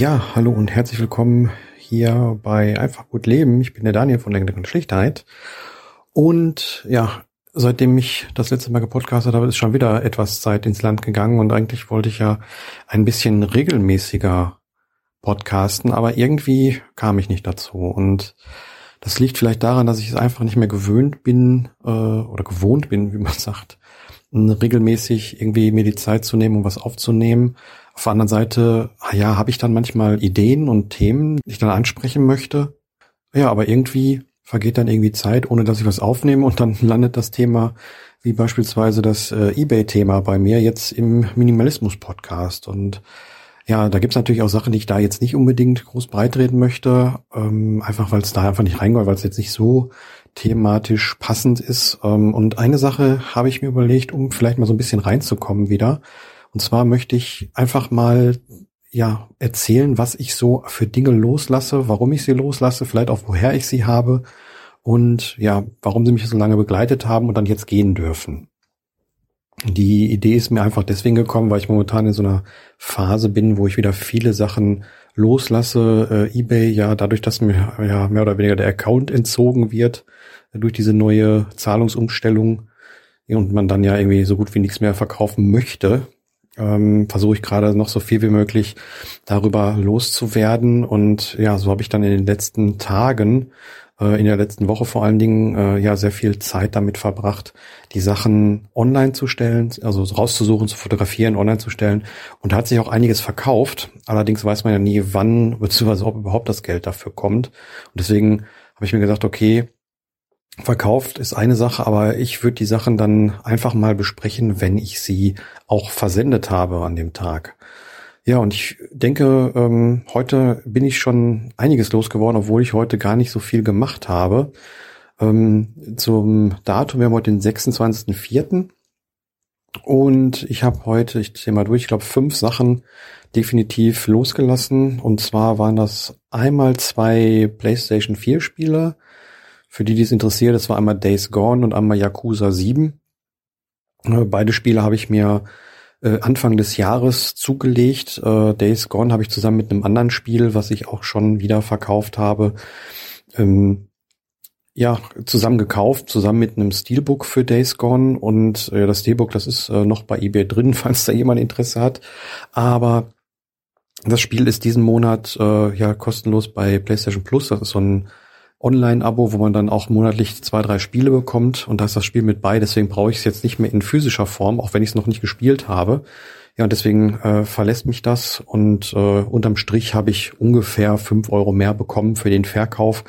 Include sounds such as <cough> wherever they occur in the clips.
Ja, hallo und herzlich willkommen hier bei Einfach gut leben. Ich bin der Daniel von der Gedanken Schlichtheit. Und ja, seitdem ich das letzte Mal gepodcastet habe, ist schon wieder etwas Zeit ins Land gegangen und eigentlich wollte ich ja ein bisschen regelmäßiger podcasten, aber irgendwie kam ich nicht dazu und das liegt vielleicht daran, dass ich es einfach nicht mehr gewöhnt bin äh, oder gewohnt bin, wie man <laughs> sagt, regelmäßig irgendwie mir die Zeit zu nehmen, um was aufzunehmen. Auf der anderen Seite, ah ja, habe ich dann manchmal Ideen und Themen, die ich dann ansprechen möchte. Ja, aber irgendwie vergeht dann irgendwie Zeit, ohne dass ich was aufnehme und dann <laughs> landet das Thema, wie beispielsweise das äh, eBay-Thema bei mir jetzt im Minimalismus-Podcast. Und ja, da gibt's natürlich auch Sachen, die ich da jetzt nicht unbedingt groß breitreden möchte, ähm, einfach weil es da einfach nicht reingeht, weil es jetzt nicht so thematisch passend ist. Ähm, und eine Sache habe ich mir überlegt, um vielleicht mal so ein bisschen reinzukommen wieder. Und zwar möchte ich einfach mal ja erzählen, was ich so für Dinge loslasse, warum ich sie loslasse, vielleicht auch woher ich sie habe und ja, warum sie mich so lange begleitet haben und dann jetzt gehen dürfen. Die Idee ist mir einfach deswegen gekommen, weil ich momentan in so einer Phase bin, wo ich wieder viele Sachen loslasse. Äh, eBay, ja, dadurch, dass mir ja mehr oder weniger der Account entzogen wird, äh, durch diese neue Zahlungsumstellung und man dann ja irgendwie so gut wie nichts mehr verkaufen möchte, ähm, versuche ich gerade noch so viel wie möglich darüber loszuwerden. Und ja, so habe ich dann in den letzten Tagen äh, in der letzten Woche vor allen Dingen äh, ja sehr viel Zeit damit verbracht, die Sachen online zu stellen, also rauszusuchen, zu fotografieren, online zu stellen. Und da hat sich auch einiges verkauft. Allerdings weiß man ja nie, wann beziehungsweise ob überhaupt das Geld dafür kommt. Und deswegen habe ich mir gesagt, okay, verkauft ist eine Sache, aber ich würde die Sachen dann einfach mal besprechen, wenn ich sie auch versendet habe an dem Tag. Ja, und ich denke, ähm, heute bin ich schon einiges losgeworden, obwohl ich heute gar nicht so viel gemacht habe. Ähm, zum Datum, wir haben heute den 26.04. Und ich habe heute, ich zähle mal durch, ich glaube fünf Sachen definitiv losgelassen. Und zwar waren das einmal zwei PlayStation 4 Spiele. Für die, die es interessiert, das war einmal Days Gone und einmal Yakuza 7. Äh, beide Spiele habe ich mir äh, Anfang des Jahres zugelegt. Äh, Days Gone habe ich zusammen mit einem anderen Spiel, was ich auch schon wieder verkauft habe, ähm, ja, zusammen gekauft, zusammen mit einem Steelbook für Days Gone. Und äh, das Steelbook, das ist äh, noch bei eBay drin, <laughs> falls da jemand Interesse hat. Aber das Spiel ist diesen Monat äh, ja kostenlos bei PlayStation Plus. Das ist so ein Online-Abo, wo man dann auch monatlich zwei, drei Spiele bekommt und da ist das Spiel mit bei, deswegen brauche ich es jetzt nicht mehr in physischer Form, auch wenn ich es noch nicht gespielt habe. Ja, und deswegen äh, verlässt mich das und äh, unterm Strich habe ich ungefähr fünf Euro mehr bekommen für den Verkauf,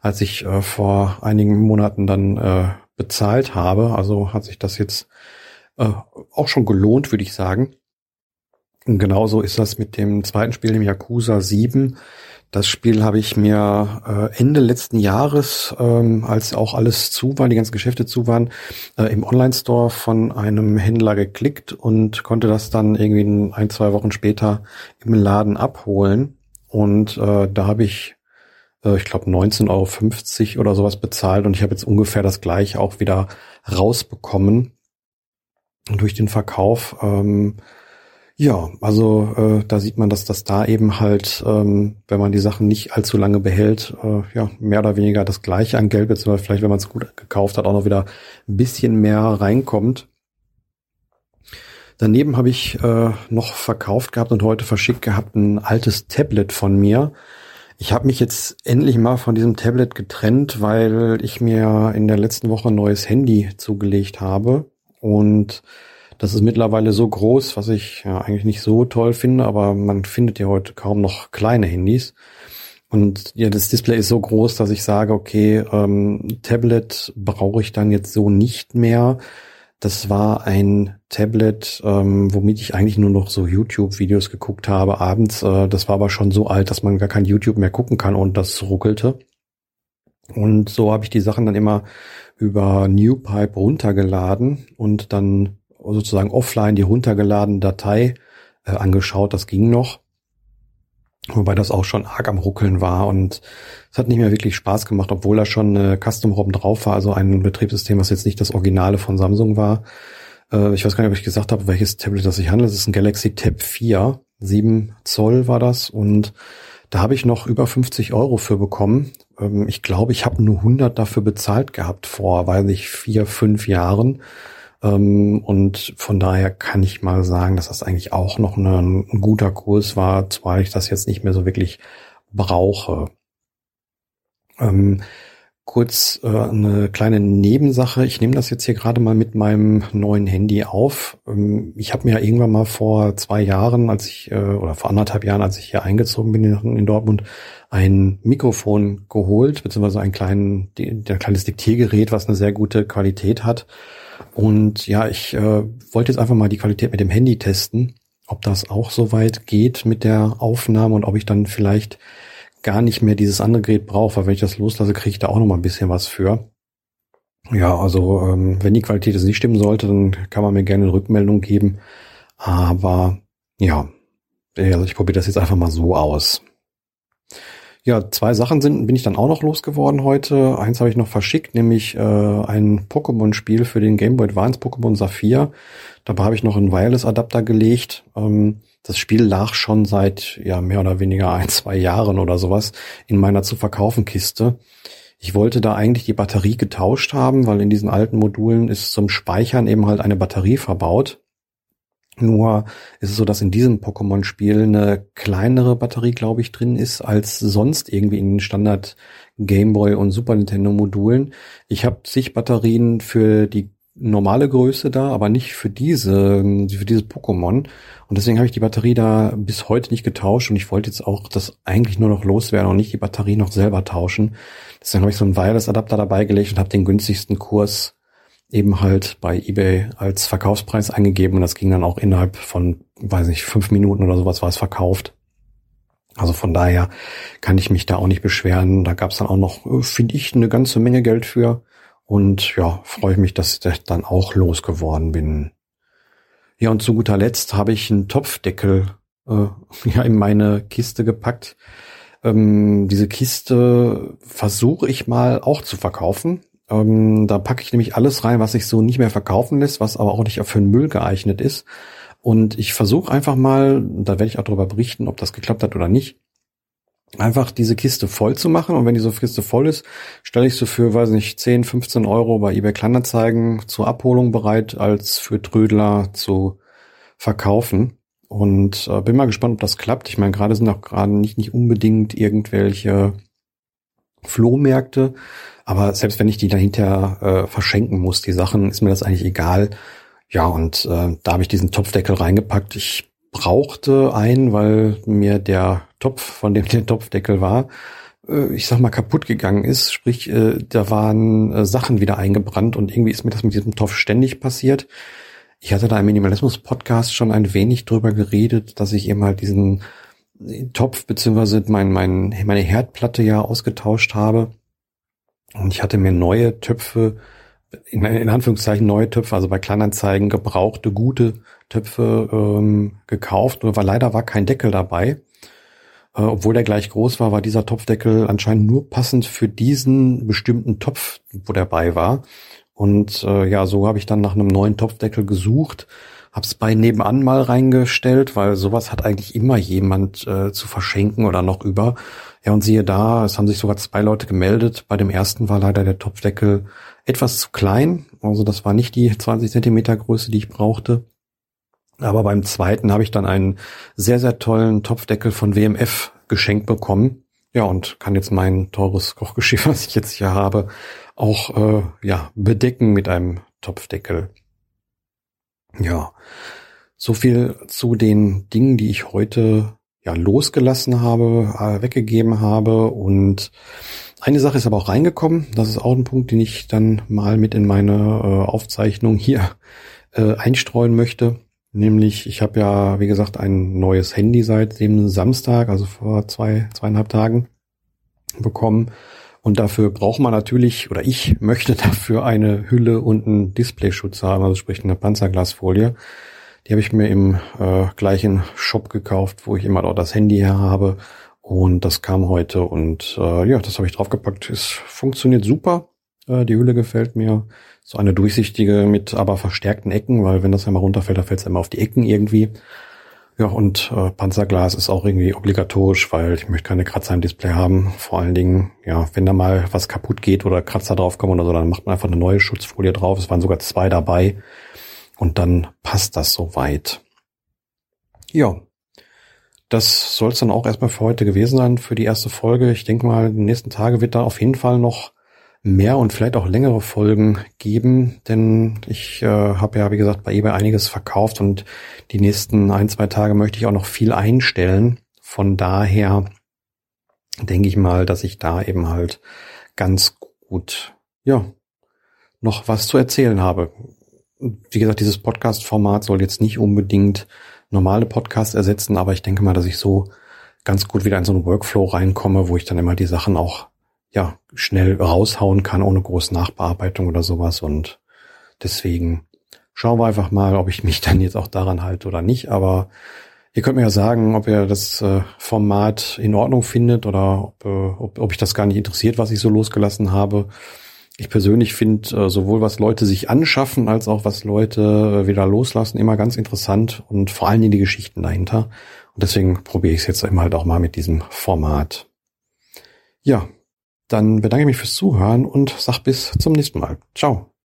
als ich äh, vor einigen Monaten dann äh, bezahlt habe. Also hat sich das jetzt äh, auch schon gelohnt, würde ich sagen. Und genauso ist das mit dem zweiten Spiel, dem Yakuza 7. Das Spiel habe ich mir äh, Ende letzten Jahres, ähm, als auch alles zu war, die ganzen Geschäfte zu waren, äh, im Online-Store von einem Händler geklickt und konnte das dann irgendwie ein, zwei Wochen später im Laden abholen. Und äh, da habe ich, äh, ich glaube, 19,50 Euro oder sowas bezahlt und ich habe jetzt ungefähr das gleiche auch wieder rausbekommen durch den Verkauf. Ähm, ja, also äh, da sieht man, dass das da eben halt, ähm, wenn man die Sachen nicht allzu lange behält, äh, ja, mehr oder weniger das gleiche an Geld, beziehungsweise vielleicht, wenn man es gut gekauft hat, auch noch wieder ein bisschen mehr reinkommt. Daneben habe ich äh, noch verkauft gehabt und heute verschickt gehabt ein altes Tablet von mir. Ich habe mich jetzt endlich mal von diesem Tablet getrennt, weil ich mir in der letzten Woche ein neues Handy zugelegt habe und das ist mittlerweile so groß, was ich ja eigentlich nicht so toll finde, aber man findet ja heute kaum noch kleine Handys. Und ja, das Display ist so groß, dass ich sage, okay, ähm, Tablet brauche ich dann jetzt so nicht mehr. Das war ein Tablet, ähm, womit ich eigentlich nur noch so YouTube-Videos geguckt habe abends. Äh, das war aber schon so alt, dass man gar kein YouTube mehr gucken kann und das ruckelte. Und so habe ich die Sachen dann immer über NewPipe runtergeladen und dann sozusagen offline die runtergeladene Datei äh, angeschaut. Das ging noch. Wobei das auch schon arg am Ruckeln war und es hat nicht mehr wirklich Spaß gemacht, obwohl da schon eine Custom-ROM drauf war, also ein Betriebssystem, was jetzt nicht das Originale von Samsung war. Äh, ich weiß gar nicht, ob ich gesagt habe, welches Tablet das sich handelt. Das ist ein Galaxy Tab 4 7 Zoll war das und da habe ich noch über 50 Euro für bekommen. Ähm, ich glaube, ich habe nur 100 dafür bezahlt gehabt vor, weiß ich, vier, fünf Jahren. Ähm, und von daher kann ich mal sagen, dass das eigentlich auch noch ein, ein guter Kurs war, zwar ich das jetzt nicht mehr so wirklich brauche. Ähm, kurz äh, eine kleine Nebensache. Ich nehme das jetzt hier gerade mal mit meinem neuen Handy auf. Ähm, ich habe mir irgendwann mal vor zwei Jahren, als ich äh, oder vor anderthalb Jahren, als ich hier eingezogen bin in, in Dortmund, ein Mikrofon geholt, beziehungsweise ein, kleinen, ein kleines Diktiergerät, was eine sehr gute Qualität hat. Und ja, ich äh, wollte jetzt einfach mal die Qualität mit dem Handy testen, ob das auch so weit geht mit der Aufnahme und ob ich dann vielleicht gar nicht mehr dieses andere Gerät brauche, weil wenn ich das loslasse, kriege ich da auch noch mal ein bisschen was für. Ja, also ähm, wenn die Qualität jetzt nicht stimmen sollte, dann kann man mir gerne eine Rückmeldung geben. Aber ja, also ich probiere das jetzt einfach mal so aus. Ja, zwei Sachen sind, bin ich dann auch noch losgeworden heute. Eins habe ich noch verschickt, nämlich äh, ein Pokémon-Spiel für den Game Boy Advance Pokémon Saphir. Dabei habe ich noch einen Wireless-Adapter gelegt. Ähm, das Spiel lag schon seit ja mehr oder weniger ein, zwei Jahren oder sowas in meiner zu verkaufen Kiste. Ich wollte da eigentlich die Batterie getauscht haben, weil in diesen alten Modulen ist zum Speichern eben halt eine Batterie verbaut. Nur ist es so, dass in diesem Pokémon-Spiel eine kleinere Batterie, glaube ich, drin ist als sonst irgendwie in den Standard Gameboy und Super Nintendo Modulen. Ich habe zig Batterien für die normale Größe da, aber nicht für diese, für dieses Pokémon. Und deswegen habe ich die Batterie da bis heute nicht getauscht und ich wollte jetzt auch das eigentlich nur noch loswerden und nicht die Batterie noch selber tauschen. Deswegen habe ich so einen Wireless-Adapter dabei gelegt und habe den günstigsten Kurs eben halt bei eBay als Verkaufspreis eingegeben und das ging dann auch innerhalb von, weiß nicht, fünf Minuten oder sowas war es verkauft. Also von daher kann ich mich da auch nicht beschweren. Da gab es dann auch noch, äh, finde ich, eine ganze Menge Geld für. Und ja, freue ich mich, dass ich dann auch losgeworden bin. Ja, und zu guter Letzt habe ich einen Topfdeckel äh, <laughs> ja, in meine Kiste gepackt. Ähm, diese Kiste versuche ich mal auch zu verkaufen. Ähm, da packe ich nämlich alles rein, was sich so nicht mehr verkaufen lässt, was aber auch nicht für den Müll geeignet ist. Und ich versuche einfach mal, da werde ich auch darüber berichten, ob das geklappt hat oder nicht, einfach diese Kiste voll zu machen. Und wenn diese Kiste voll ist, stelle ich sie für, weiß nicht, 10, 15 Euro bei eBay Kleinanzeigen zur Abholung bereit, als für Trödler zu verkaufen. Und äh, bin mal gespannt, ob das klappt. Ich meine, gerade sind auch gerade nicht, nicht unbedingt irgendwelche Flohmärkte, aber selbst wenn ich die dahinter äh, verschenken muss, die Sachen, ist mir das eigentlich egal. Ja, und äh, da habe ich diesen Topfdeckel reingepackt. Ich brauchte einen, weil mir der Topf, von dem der Topfdeckel war, äh, ich sag mal, kaputt gegangen ist. Sprich, äh, da waren äh, Sachen wieder eingebrannt und irgendwie ist mir das mit diesem Topf ständig passiert. Ich hatte da im Minimalismus-Podcast schon ein wenig drüber geredet, dass ich eben halt diesen Topf beziehungsweise mein, mein, meine Herdplatte ja ausgetauscht habe. Und ich hatte mir neue Töpfe, in, in Anführungszeichen neue Töpfe, also bei Kleinanzeigen gebrauchte, gute Töpfe ähm, gekauft. War leider war kein Deckel dabei. Äh, obwohl der gleich groß war, war dieser Topfdeckel anscheinend nur passend für diesen bestimmten Topf, wo der bei war. Und äh, ja, so habe ich dann nach einem neuen Topfdeckel gesucht Hab's bei nebenan mal reingestellt, weil sowas hat eigentlich immer jemand äh, zu verschenken oder noch über. Ja, und siehe da, es haben sich sogar zwei Leute gemeldet. Bei dem ersten war leider der Topfdeckel etwas zu klein. Also das war nicht die 20 Zentimeter Größe, die ich brauchte. Aber beim zweiten habe ich dann einen sehr, sehr tollen Topfdeckel von WMF geschenkt bekommen. Ja, und kann jetzt mein teures Kochgeschirr, <laughs> was ich jetzt hier habe, auch äh, ja bedecken mit einem Topfdeckel. Ja, so viel zu den Dingen, die ich heute ja losgelassen habe, äh, weggegeben habe und eine Sache ist aber auch reingekommen. Das ist auch ein Punkt, den ich dann mal mit in meine äh, Aufzeichnung hier äh, einstreuen möchte. Nämlich, ich habe ja, wie gesagt, ein neues Handy seit dem Samstag, also vor zwei, zweieinhalb Tagen bekommen. Und dafür braucht man natürlich, oder ich <laughs> möchte dafür eine Hülle und einen Displayschutz haben, also sprich eine Panzerglasfolie. Die habe ich mir im äh, gleichen Shop gekauft, wo ich immer dort das Handy her habe. Und das kam heute und äh, ja, das habe ich draufgepackt. Es funktioniert super. Äh, die Hülle gefällt mir. So eine durchsichtige mit aber verstärkten Ecken, weil wenn das einmal runterfällt, dann fällt es einmal auf die Ecken irgendwie. Ja, und äh, Panzerglas ist auch irgendwie obligatorisch, weil ich möchte keine Kratzer im Display haben. Vor allen Dingen, ja, wenn da mal was kaputt geht oder Kratzer draufkommen oder so, dann macht man einfach eine neue Schutzfolie drauf. Es waren sogar zwei dabei. Und dann passt das soweit. Ja, das soll es dann auch erstmal für heute gewesen sein, für die erste Folge. Ich denke mal, die nächsten Tage wird da auf jeden Fall noch mehr und vielleicht auch längere Folgen geben, denn ich äh, habe ja, wie gesagt, bei eBay einiges verkauft und die nächsten ein, zwei Tage möchte ich auch noch viel einstellen. Von daher denke ich mal, dass ich da eben halt ganz gut, ja, noch was zu erzählen habe. Wie gesagt, dieses Podcast-Format soll jetzt nicht unbedingt normale Podcasts ersetzen, aber ich denke mal, dass ich so ganz gut wieder in so einen Workflow reinkomme, wo ich dann immer die Sachen auch ja, schnell raushauen kann, ohne große Nachbearbeitung oder sowas. Und deswegen schauen wir einfach mal, ob ich mich <laughs> dann jetzt auch daran halte oder nicht. Aber ihr könnt mir ja sagen, ob ihr das äh, Format in Ordnung findet oder ob, äh, ob, ob ich das gar nicht interessiert, was ich so losgelassen habe. Ich persönlich finde äh, sowohl was Leute sich anschaffen als auch was Leute wieder loslassen immer ganz interessant und vor allen Dingen die Geschichten dahinter. Und deswegen probiere ich es jetzt immer halt auch mal mit diesem Format. Ja, dann bedanke ich mich fürs Zuhören und sag bis zum nächsten Mal. Ciao.